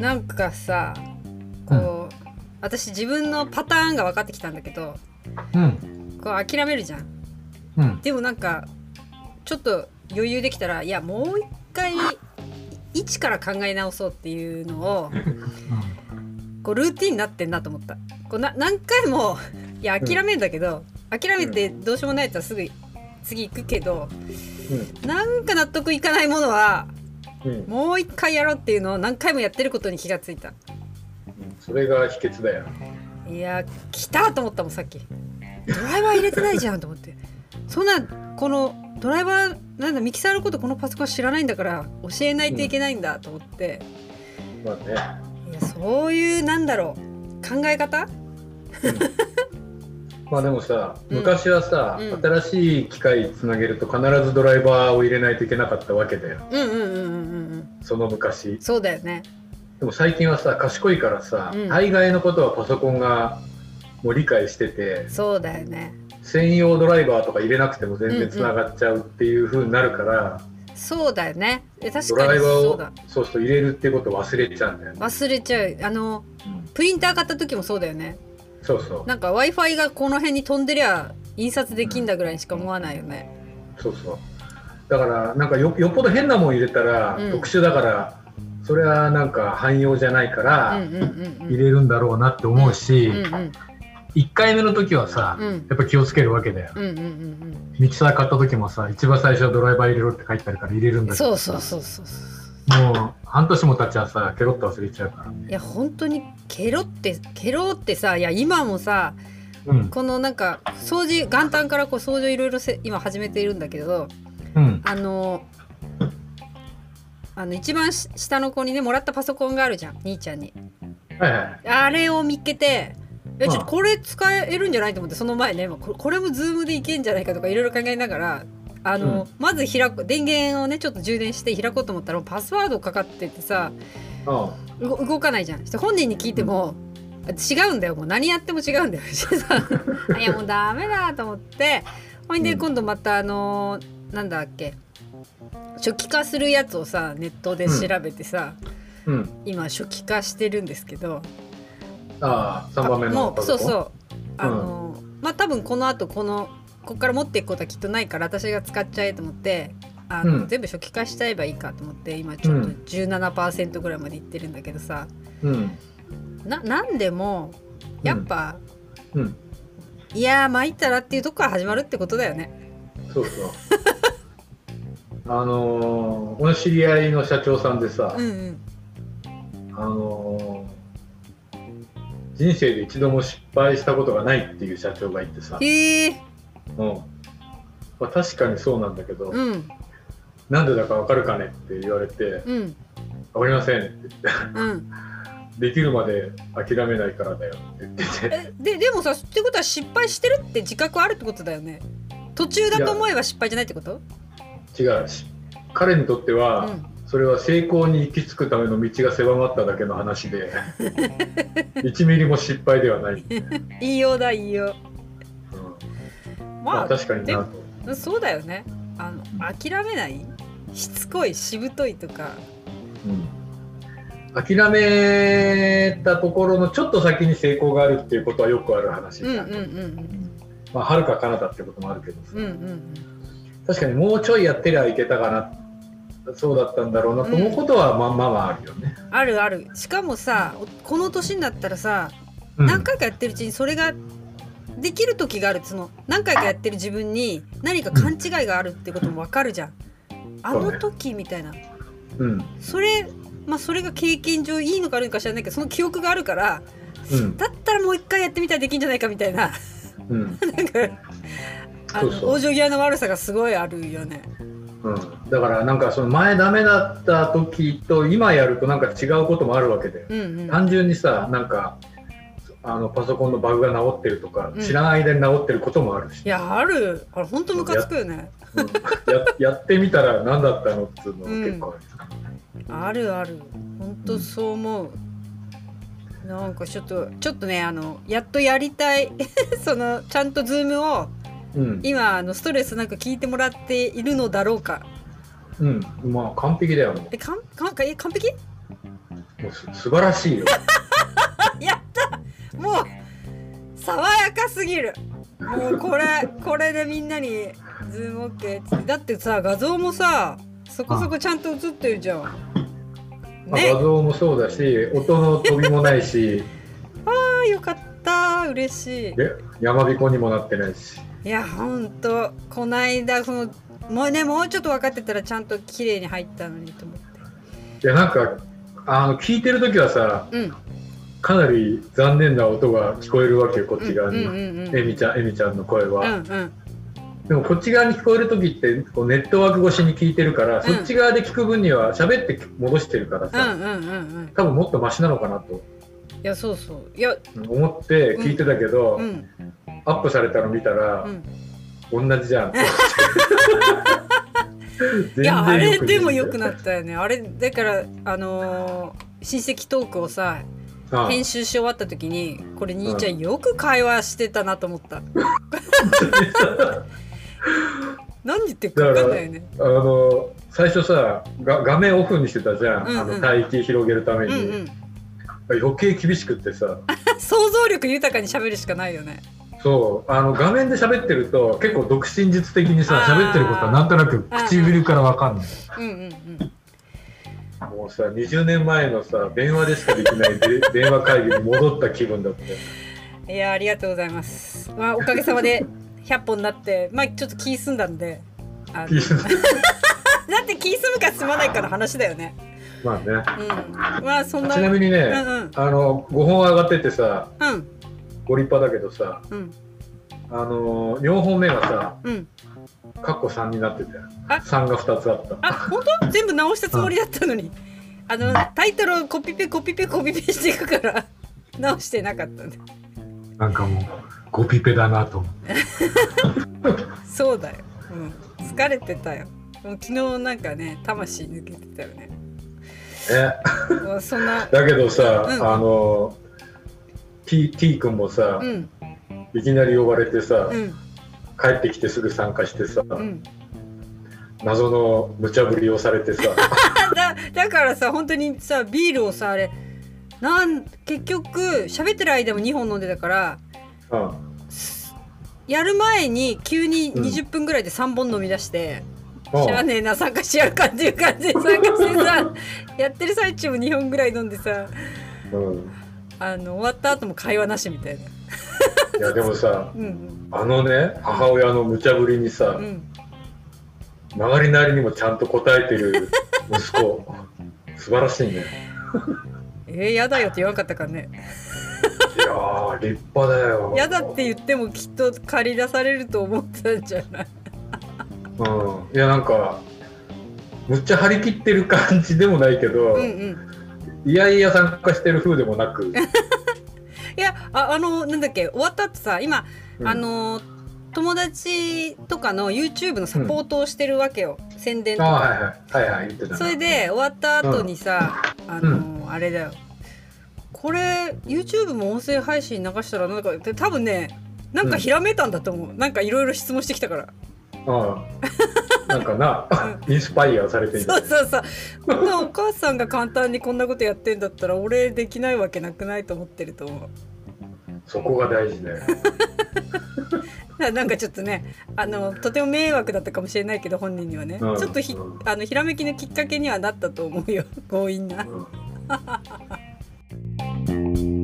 なんかさこう、私自分のパターンが分かってきたんだけどうん。こう諦めるじゃん。うん。でもなんかちょっと余裕できたらいやもう一回一から考え直そうっていうのをこうルーティンになってんなと思った。こうな何回もいや諦めんだけど、諦めてどうしようもないやつはすぐ次行くけどなんか納得いかないものはうん。うんもう一回やろうっていうのを何回もやってることに気がついた。それが秘訣だよ。いや来たと思ったもんさっき。ドライバー入れてないじゃんと思って。そんなこのドライバーなんだミキサーのことこのパソコン知らないんだから教えないといけないんだと思って、まあね。いやそういうなんだろう考え方？まあでもさうん。昔はさ、うん。新しい機械つなげると必ずドライバーを入れないといけなかったわけだよ。うんうんうんうんうんうん。その昔。そうだよね。でも最近はさ賢いからさ、うん。大概のことはパソコンがもう理解しててそうだよね。専用ドライバーとか入れなくても全然つながっちゃうっていう風になるから、そうだよね。え確ドかライバーをにそうだ。そうすると入れるってことを忘れちゃうんだよね、忘れちゃう。あのうん。プリンター買った時もそうだよねそうそう。なんか w i f i がこの辺に飛んでりゃ印刷できんだぐらいにしか思わないよね。そうそう。だからなんかよよっぽど変なもん入れたら、うん。特殊だからそれはなんか汎用じゃないから、うんうんうんうん。入れるんだろうなって思うし、うんうん1回目の時はさ、うん。やっぱ気をつけるわけだよ、うんうんうんミキサー買った時もさ一番最初はドライバー入れろって書いてあるから入れるんうんだけどそうそうそうそうもう半年も経っちゃうさケロッと忘れちゃうからいや本当にケロってケロってさいや今もさうん。このなんか掃除元旦からこう掃除をいろいろせ今始めているんだけどうん。あのあの一番し下の子にねもらったパソコンがあるじゃん兄ちゃんに。はいはい。あれを見っけてえちょっとうん。これ使えるんじゃないと思ってその前ねこれもズームでいけんじゃないかとかいろいろ考えながらあの、うん。まず開く電源をねちょっと充電して開こうと思ったらもうパスワードかかっててさあ動動かないじゃん。本人に聞いても、違うんだよ。もう何やっても違うんだよ。してさ いやもうダメだと思って。ほいでうん。今度またあのーなんだっけ初期化するやつをさネットで調べてさ、うん。今初期化してるんですけどああ3番目もうのパソコンそう。そうあのーまあ多分この後このここから持っていくことはきっとないから私が使っちゃえと思ってあの、うん。全部初期化しちゃえばいいかと思って今ちょっとうん。17%ぐらいまでいってるんだけどさ、うん。ななんでもやっぱ、うん。いやー参ったらっていうとこから始まるってことだよね。そうそう。あのー、俺の知り合いの社長さんでさ、うんうん。あのー人生で一度も失敗したことがないっていう社長がいてさ、へえうんまあ、確かにそうなんだけど、うんなんでだかわかるかねって言われてうん「わかりません」って言ってうん。「できるまで諦めないからだよ」って言っててえででもさってことは失敗してるって自覚あるってことだよね。途中だと思えば失敗じゃないってこと？違うし彼にとっては、うんそれは成功に行き着くための道が狭まっただけの話で 1ミリも失敗ではない、言いようだ言いようんう。まあまあ、確かになと。そうだよね。あの諦めない？しつこい？しぶといとか。うん。諦めたところのちょっと先に成功があるっていうことはよくある話うんじゃん、うんうん。まあはるか彼方ってこともあるけどさ、うんうんうん確かにもうちょいやってりゃいけたかな。そうだったんだろうなと思うことはまあまあまああるよね、あるある。しかもさこの年になったらさうん。何回かやってるうちにそれができる時がある。その何回かやってる自分に何か勘違いがあるってことも分かるじゃん。あの時みたいな。うん。それまあそれが経験上いいのか悪いのか知らないけどその記憶があるからうん。だったらもう一回やってみたらできんじゃないかみたいな。うん。なんかあの往生際の悪さがすごいあるよね。うん、だからなんかその前ダメだった時と今やるとなんか違うこともあるわけで、うんうん、単純にさなんかあのパソコンのバグが直ってるとか、うん。知らない間に直ってることもあるし、いやある。あれ本当ムカつくよね。うんや やってみたら何だったのっていうのは結構ある、あるある。本当そう思う。なんかちょっとちょっとねあのやっとやりたい。そのちゃんとズームをうん。今あのストレスなく聞いてもらっているのだろうか。うん、まあ完璧だよねえかんかん完璧？もうす素晴らしいよもう爽やかすぎる。もうこれこれでみんなにズームオッケー。だってさ画像もさそこそこちゃんと映ってるじゃん。まあね。画像もそうだし音の飛びもないし。あよかった。嬉しい。で山彦にもなってないし。いやほんと。こないだそのもうねもうちょっと分かってたらちゃんと綺麗に入ったのにと思って。いやなんかあの聞いてる時はさうんかなり残念な音が聞こえるわけよこっち側に、うんうんうんうん。えみちゃんえみちゃんの声は、うんうん。でもこっち側に聞こえる時ってこうネットワーク越しに聞いてるから、そっち側で聞く分には喋って戻してるからうんさ、うんうんうん。多分もっとマシなのかなと。いやそうそう。いや思って聞いてたけど、うん。アップされたの見たらう、ん。同じじゃん いやあれでも良よくなったよね。あれだからあのー親戚トークをさ編集し終わった時にこれ兄ちゃんよく会話してたなと思った。何言ってるか分かんないよね。あの最初さが画面オフにしてたじゃん、うんうん。あの帯域広げるために、うんうん。余計厳しくってさ。想像力豊かに喋るしかないよね。そう。あの画面で喋ってると結構独身術的にさ喋ってることはなんとなく唇からわかんない。うんうんうんもうさ20年前のさ電話でしかできないで 電話会議に戻った気分だっていやありがとうございます。まあおかげさまで100本になってまあちょっと気済んだんであのだ。って気済むか済まないかの話だよね。まあね。うん。まあそんなちなみにね、うんうん。あの5本上がっててさうん。ご立派だけどさうん。あの4本目がさうん。カッコ3になっててあ3が2つあった。あ本当？全部直したつもりだったのにあのタイトルをコピペコピペコピペしていくから 直してなかったんで。なんかもうゴピペだなと思って。そうだよ、うん、疲れてたよ。もう昨日なんかね魂抜けてたよね。え。もうそんなだけどさ、うん。あの T, T 君もさ、うん。いきなり呼ばれてさ、うん。帰ってきてすぐ参加してさ、うん。謎の無茶ぶりをされてさ だだからさ本当にさビールをさあれなん結局喋ってる間も2本飲んでたからうん。やる前に急にうん。20分ぐらいで3本飲み出して、うん。知らねえな参加してやるかっていう感じで参加してさやってる最中も2本ぐらい飲んでさうん。あの終わった後も会話なしみたいな。いやでもさうんあのね母親の無茶ぶりにさ、うん。うん曲がりなりにもちゃんと答えてる息子。素晴らしいね。えー、やだよって言わんかったからね。いやー立派だよ。やだって言ってもきっと借り出されると思ったんじゃない？うん。いやなんかむっちゃ張り切ってる感じでもないけど、うんうん。いやいや参加してる風でもなく、いやああのなんだっけ終わったってさ今、うん。あの友達とかの YouTube のサポートをしてるわけよ、宣伝とか、あはいはい。はいはい言ってたなそれで終わった後にさ、あの、あれだよ。これ YouTube も音声配信流したらなんかで多分ねなんかひらめいたんだと思う、なんかいろいろ質問してきたから。うん なんかな、インスパイアされていそうそうそう。こんなお母さんが簡単にこんなことやってんだったら俺できないわけなくないと思ってると思うそこが大事だよ。なんかちょっとねあのとても迷惑だったかもしれないけど本人にはね、うん、ちょっとひ,うん、あのひらめきのきっかけにはなったと思うよ。強引な。うん。